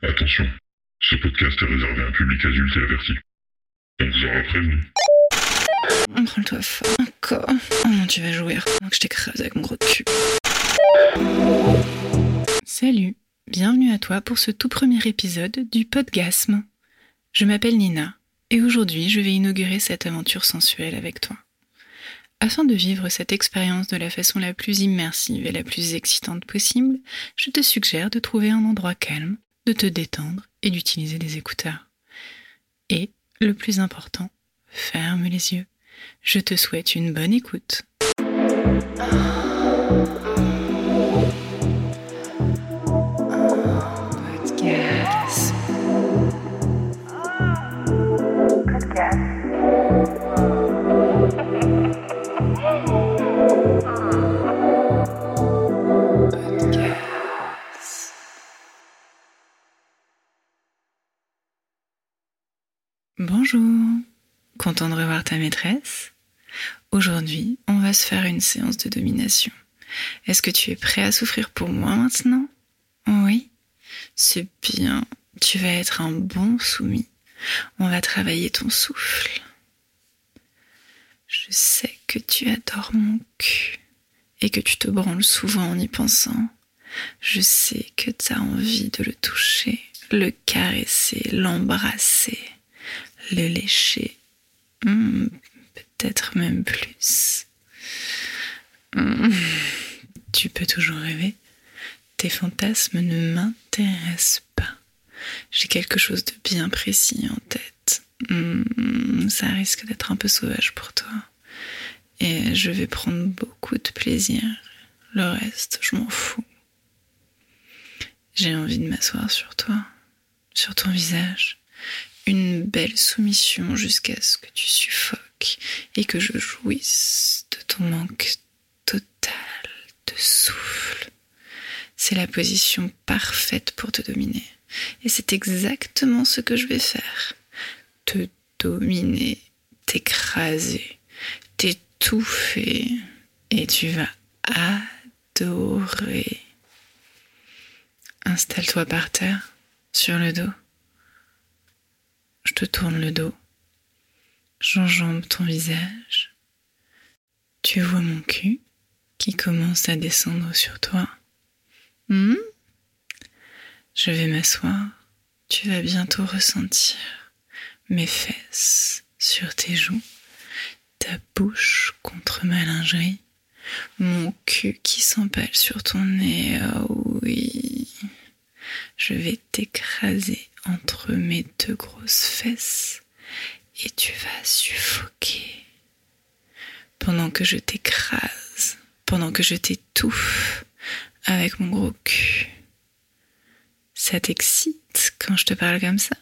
Attention, ce podcast est réservé à un public adulte et averti. On vous aura prévenu. Prends-toi fort. Encore. Oh non, tu vas jouir. Donc je t'écrase avec mon gros cul. Salut. Bienvenue à toi pour ce tout premier épisode du Podgasme. Je m'appelle Nina et aujourd'hui je vais inaugurer cette aventure sensuelle avec toi. Afin de vivre cette expérience de la façon la plus immersive et la plus excitante possible, je te suggère de trouver un endroit calme, de te détendre et d'utiliser des écouteurs. Et, le plus important, ferme les yeux. Je te souhaite une bonne écoute. Content de revoir ta maîtresse Aujourd'hui, on va se faire une séance de domination. Est-ce que tu es prêt à souffrir pour moi maintenant? Oui C'est bien, tu vas être un bon soumis. On va travailler ton souffle. Je sais que tu adores mon cul et que tu te branles souvent en y pensant. Je sais que tu as envie de le toucher, le caresser, l'embrasser, le lécher. Hmm, Peut-être même plus. Hmm, Tu peux toujours rêver. Tes fantasmes ne m'intéressent pas. J'ai quelque chose de bien précis en tête. Hmm, Ça risque d'être un peu sauvage pour toi. Et je vais prendre beaucoup de plaisir. Le reste, je m'en fous. J'ai envie de m'asseoir sur toi, sur ton visage. Une belle soumission jusqu'à ce que tu suffoques et que je jouisse de ton manque total de souffle. C'est la position parfaite pour te dominer. Et c'est exactement ce que je vais faire. Te dominer, t'écraser, t'étouffer. Et tu vas adorer. Installe-toi par terre, sur le dos. Je te tourne le dos. J'enjambe ton visage. Tu vois mon cul qui commence à descendre sur toi. Hmm? Je vais m'asseoir. Tu vas bientôt ressentir mes fesses sur tes joues, ta bouche contre ma lingerie, mon cul qui s'empale sur ton nez. Oh oui. Je vais t'écraser entre mes deux grosses fesses et tu vas suffoquer pendant que je t'écrase, pendant que je t'étouffe avec mon gros cul. Ça t'excite quand je te parle comme ça?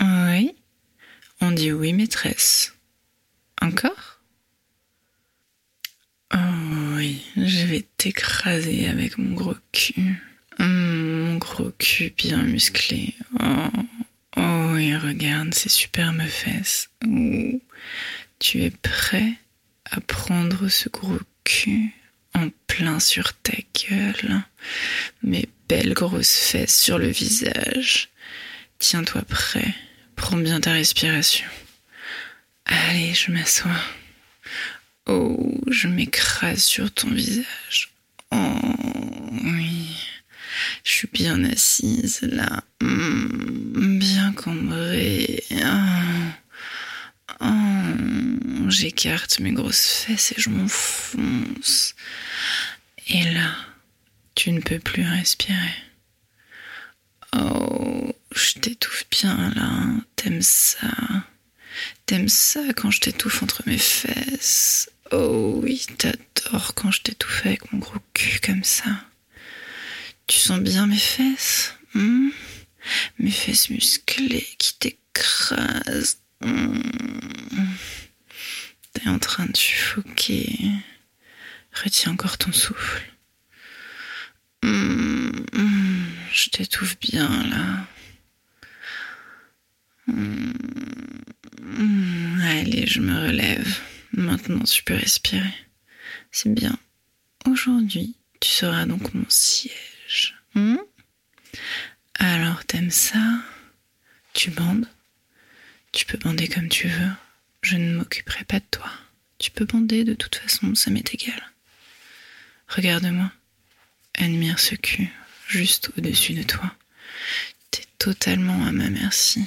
Oui On dit oui, maîtresse. Encore? Oh oui, je vais t'écraser avec mon gros cul. Mon gros cul bien musclé. Oh, oh oui, regarde ces superbes fesses. Tu es prêt à prendre ce gros cul en plein sur ta gueule? Mes belles grosses fesses sur le visage. Tiens-toi prêt. Prends bien ta respiration. Allez, je m'assois. Oh, je m'écrase sur ton visage. Oh. Je suis bien assise là. Hmm, bien cambrée. Oh. Oh. J'écarte mes grosses fesses et je m'enfonce. Et là, tu ne peux plus respirer. Oh, je t'étouffe bien là. T'aimes ça. T'aimes ça quand je t'étouffe entre mes fesses. Oh oui, t'adores quand je t'étouffe avec mon gros cul comme ça. Tu sens bien mes fesses hmm? Mes fesses musclées qui t'écrasent. Hmm? T'es en train de suffoquer. Retiens encore ton souffle. Hmm, Je t'étouffe bien là. Allez, je me relève. Maintenant, tu peux respirer. C'est bien. Aujourd'hui, tu seras donc mon siège. Hmm? Alors, t'aimes ça? Tu bandes? Tu peux bander comme tu veux. Je ne m'occuperai pas de toi. Tu peux bander de toute façon, ça m'est égal. Regarde-moi. Admire ce cul, juste au-dessus de toi. T'es totalement à ma merci.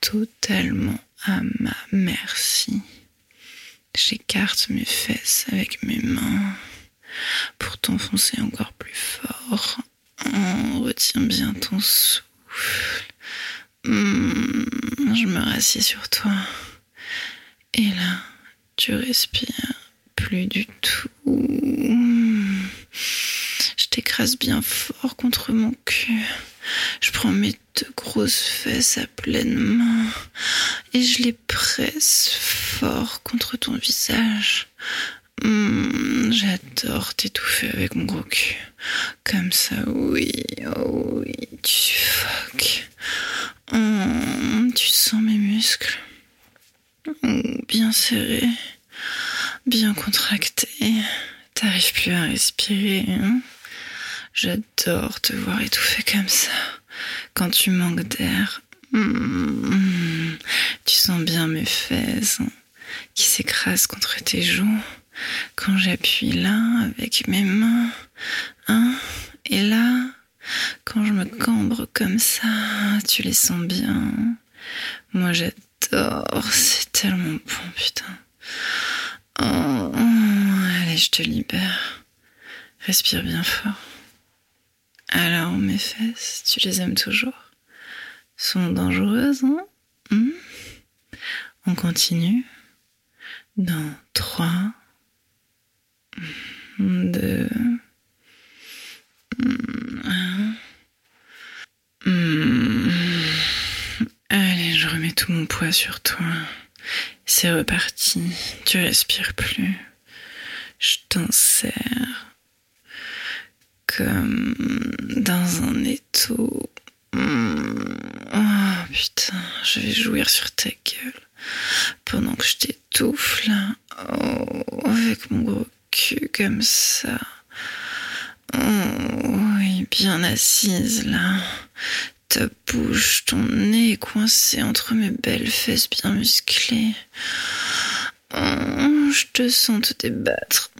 Totalement à ma merci. J'écarte mes fesses avec mes mains pour t'enfoncer encore plus fort. Oh, retiens bien ton souffle. Hmm, je me rassieds sur toi. Et là, tu respires plus du tout. Je t'écrase bien fort contre mon cul. Je prends mes deux grosses fesses à pleine main et je les presse fort contre ton visage. Hmm, J'adore t'étouffer avec mon gros cul. Comme ça, oui, oh oui, tu suffoques. Hmm, tu sens mes muscles. Hmm, bien serrés, bien contractés. T'arrives plus à respirer. Hein J'adore te voir étouffer comme ça. Quand tu manques d'air, hmm, tu sens bien mes fesses hein, qui s'écrasent contre tes joues. Quand j'appuie là avec mes mains, hein, et là, quand je me cambre comme ça, tu les sens bien. Moi j'adore, c'est tellement bon, putain. Oh, allez, je te libère. Respire bien fort. Alors, mes fesses, tu les aimes toujours? Sont dangereuses, hein? Hmm? On continue. Dans 3, 2, 1. Allez, je remets tout mon poids sur toi. C'est reparti. Tu respires plus. Je t'en serre comme dans un étau. Hmm. Oh putain, je vais jouir sur ta gueule pendant que je t'étouffe. Oh, avec mon gros comme ça. Oh, oui, bien assise là. Ta bouche, ton nez coincé entre mes belles fesses bien musclées. Oh, je te sens te débattre.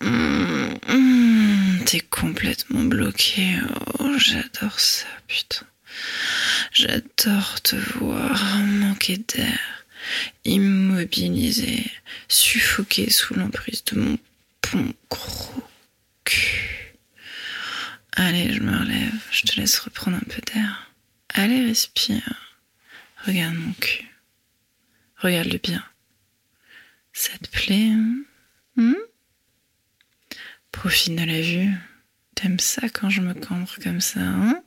T'es complètement bloqué. Oh, j'adore ça, putain. J'adore te voir manquer d'air, immobilisé, suffoqué sous l'emprise de mon bon gros cul. Allez, je me relève, je te laisse reprendre un peu d'air. Allez, respire. Regarde mon cul. Regarde-le bien. Ça te plaît hein Hmm Profite de la vue. T'aimes ça quand je me cambre comme ça, hein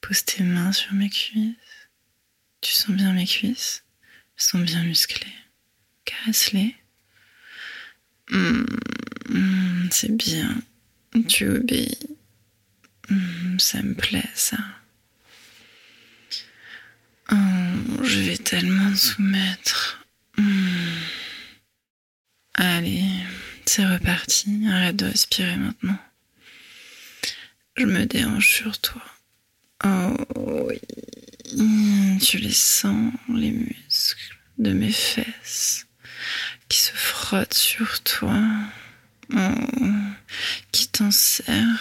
Pose tes mains sur mes cuisses. Tu sens bien mes cuisses Elles sont bien musclées. Caresse-les. Hmm, hmm, C'est bien. Tu obéis. Hmm, Ça me plaît, ça. Oh, je vais tellement te soumettre. Allez, c'est reparti. Arrête de respirer maintenant. Je me déhanche sur toi. Oh oui. Tu les sens, les muscles de mes fesses qui se frottent sur toi. Qui t'en serrent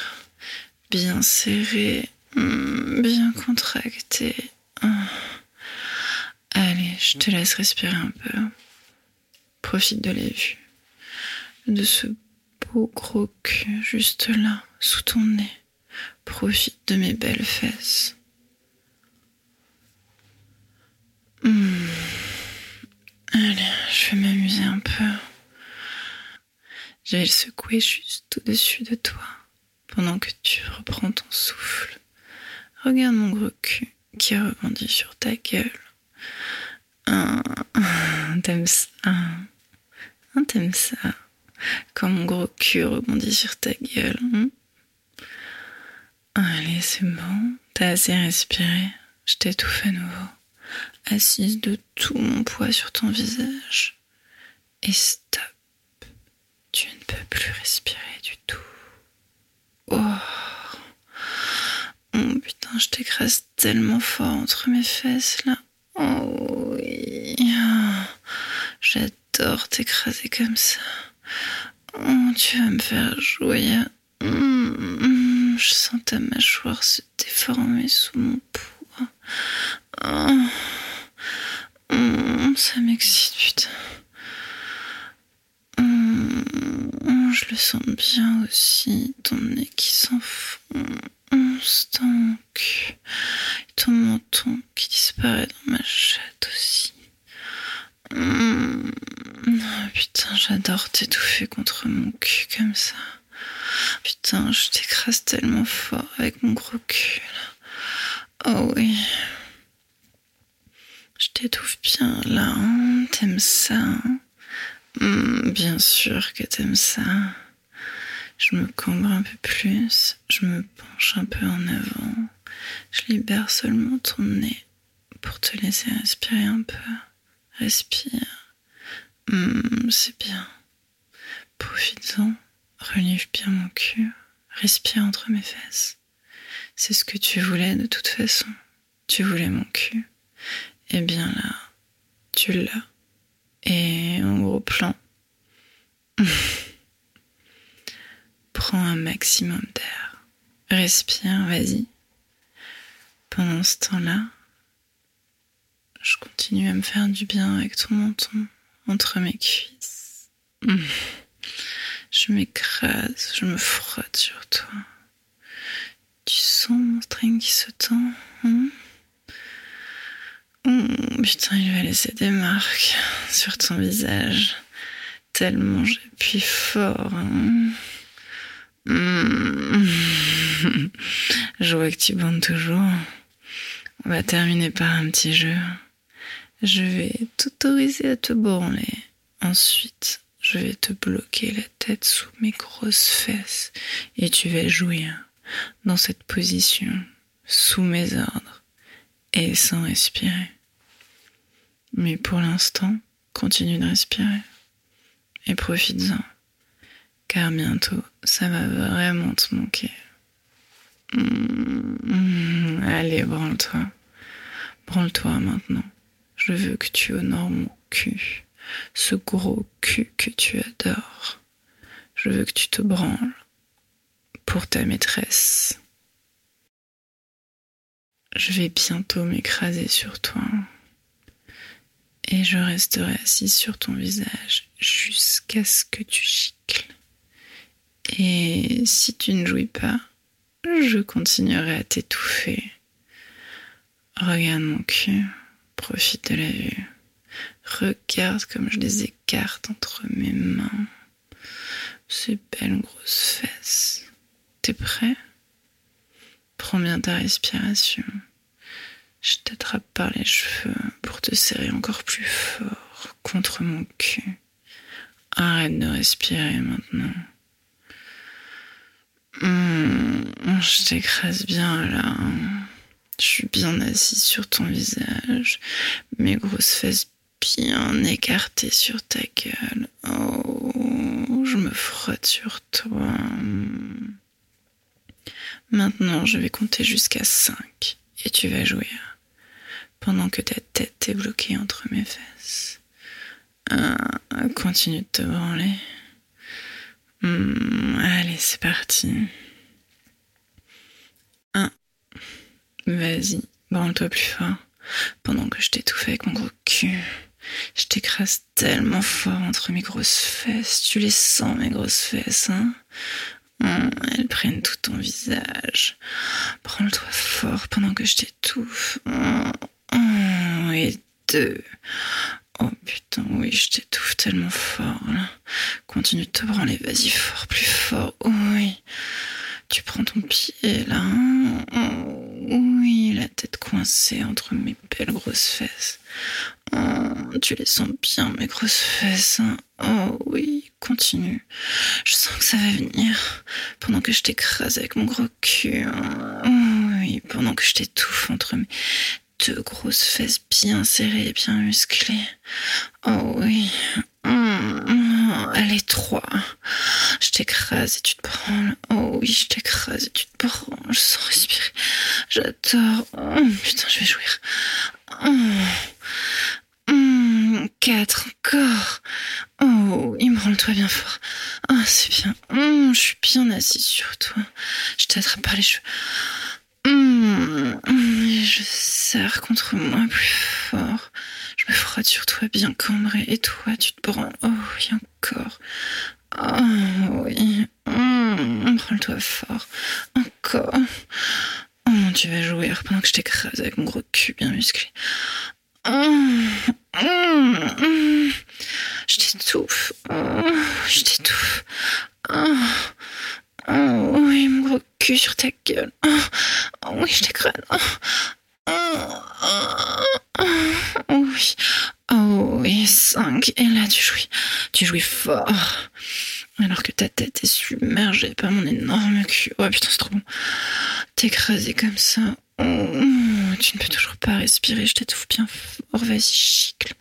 bien serré, hmm, bien contracté. Oh. Allez, je te laisse respirer un peu. Profite de la vue. De ce beau gros cul juste là, sous ton nez. Profite de mes belles fesses. Hmm. Allez, je vais m'amuser un peu. Je vais le secouer juste au-dessus de toi pendant que tu reprends ton souffle. Regarde mon gros cul qui rebondit sur ta gueule. Ah, t'aimes ça? T'aimes ça? Quand mon gros cul rebondit sur ta gueule. hein? Allez, c'est bon. T'as assez respiré. Je t'étouffe à nouveau. Assise de tout mon poids sur ton visage. Et stop. Tu ne peux plus respirer du tout. Oh, oh putain, je t'écrase tellement fort entre mes fesses là. Oh oui. J'adore t'écraser comme ça. Oh, tu vas me faire jouer. Mmh, je sens ta mâchoire se déformer sous mon poids. Oh. Mmh, ça m'excite, putain. Mmh, je le sens bien aussi, ton nez qui s'enfonce ton et ton menton qui disparaît dans ma chatte aussi. Putain, j'adore t'étouffer contre mon cul comme ça. Putain, je t'écrase tellement fort avec mon gros cul là. Oh oui. Là, hein. t'aimes ça Mmh, Bien sûr que t'aimes ça. Je me cambre un peu plus, je me penche un peu en avant, je libère seulement ton nez pour te laisser respirer un peu. Respire. Mmh, c'est bien. Profites-en. Relève bien mon cul. Respire entre mes fesses. C'est ce que tu voulais de toute façon. Tu voulais mon cul. Eh bien là, tu l'as. Et en gros plan. Prends un maximum d'air. Respire, vas-y. Pendant ce temps-là, je continue à me faire du bien avec ton menton entre mes cuisses. Je m'écrase, je me frotte sur toi. Tu sens mon string qui se tend hein? Oh, Putain, il va laisser des marques sur ton visage. Tellement j'appuie fort. hein. Mm. Je vois que tu bandes toujours. On va terminer par un petit jeu. Je vais t'autoriser à te branler. Ensuite, je vais te bloquer la tête sous mes grosses fesses et tu vas jouir dans cette position, sous mes ordres et sans respirer. Mais pour l'instant, continue de respirer et profites-en, car bientôt ça va vraiment te manquer. Mmh, allez, branle-toi. Branle-toi maintenant. Je veux que tu honores mon cul, ce gros cul que tu adores. Je veux que tu te branles pour ta maîtresse. Je vais bientôt m'écraser sur toi et je resterai assise sur ton visage jusqu'à ce que tu gicles. Et si tu ne jouis pas, je continuerai à t'étouffer. Regarde mon cul, profite de la vue. Regarde comme je les écarte entre mes mains. Ces belles grosses fesses. T'es prêt? Prends bien ta respiration. Je t'attrape par les cheveux pour te serrer encore plus fort contre mon cul. Arrête de respirer maintenant. Mmh, je t'écrase bien là. Je suis bien assise sur ton visage, mes grosses fesses bien écartées sur ta gueule. Oh, je me frotte sur toi. Maintenant, je vais compter jusqu'à 5 et tu vas jouer pendant que ta tête est bloquée entre mes fesses. Un, continue de te branler. Hmm, allez, c'est parti. Vas-y, branle-toi plus fort pendant que je t'étouffe avec mon gros cul. Je t'écrase tellement fort entre mes grosses fesses. Tu les sens, mes grosses fesses, hein Hum, Elles prennent tout ton visage. Prends-le-toi fort pendant que je t'étouffe. Hum, hum, Et deux. Oh putain, oui, je t'étouffe tellement fort là. Continue de te branler, vas-y fort, plus fort. Oh, oui. Tu prends ton pied là. Oh, oui, la tête coincée entre mes belles grosses fesses. Oh, tu les sens bien, mes grosses fesses. hein. Oh oui, continue. Je sens que ça va venir. Pendant que je t'écrase avec mon gros cul. hein. Oh oui, pendant que je t'étouffe entre mes deux grosses fesses bien serrées bien musclées. Oh oui. Allez, trois. Je t'écrase et tu te branles. Oh oui, je t'écrase et tu te branles sans respirer. J'adore. Oh, putain, je vais jouir. Oh. Hum, quatre encore. Oh, il me branle-toi bien fort. Oh, c'est bien. Je suis bien assise sur toi. Je t'attrape par les cheveux. Hum, hum, je serre contre moi plus fort. Je me frotte sur toi bien cambré. Et toi, tu te branles. Oh oui, encore. Oh oui. Hum, branle-toi fort. Encore. Oh, tu vas jouir pendant que je t'écrase avec mon gros cul bien musclé. Hum, hum, hum. Je t'étouffe. Oh, je t'étouffe. Oh. Oui, mon gros cul sur ta gueule. Oh, oui, je t'écrase. Oh, oui. Oh oui, cinq. Et là, tu jouis. Tu jouis fort. Alors que ta tête est submergée par mon énorme cul. Oh putain, c'est trop bon. T'écraser comme ça. Oh, tu ne peux toujours pas respirer, je t'étouffe bien fort, vas-y, chicle.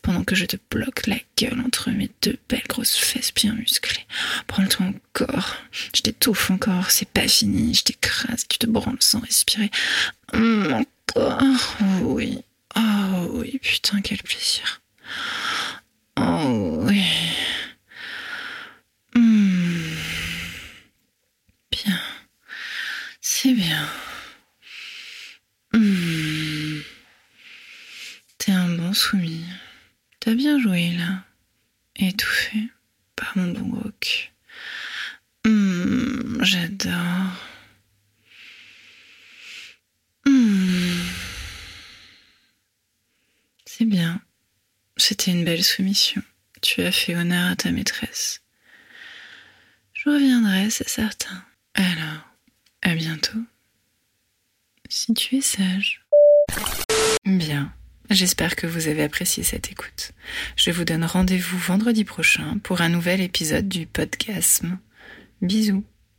Pendant que je te bloque la gueule entre mes deux belles grosses fesses bien musclées. Prends-le-toi encore. Je t'étouffe encore, c'est pas fini, je t'écrase, tu te branles sans respirer. Hum, encore. Oui. Putain, quel plaisir. Oh oui. Hum. Bien. C'est bien. Hum. T'es un bon soumis. T'as bien joué là. Étouffé par mon bon gros cul. Hum, J'adore. Hum. C'est bien. C'était une belle soumission. Tu as fait honneur à ta maîtresse. Je reviendrai, c'est certain. Alors, à bientôt. Si tu es sage. Bien. J'espère que vous avez apprécié cette écoute. Je vous donne rendez-vous vendredi prochain pour un nouvel épisode du podcast. Bisous.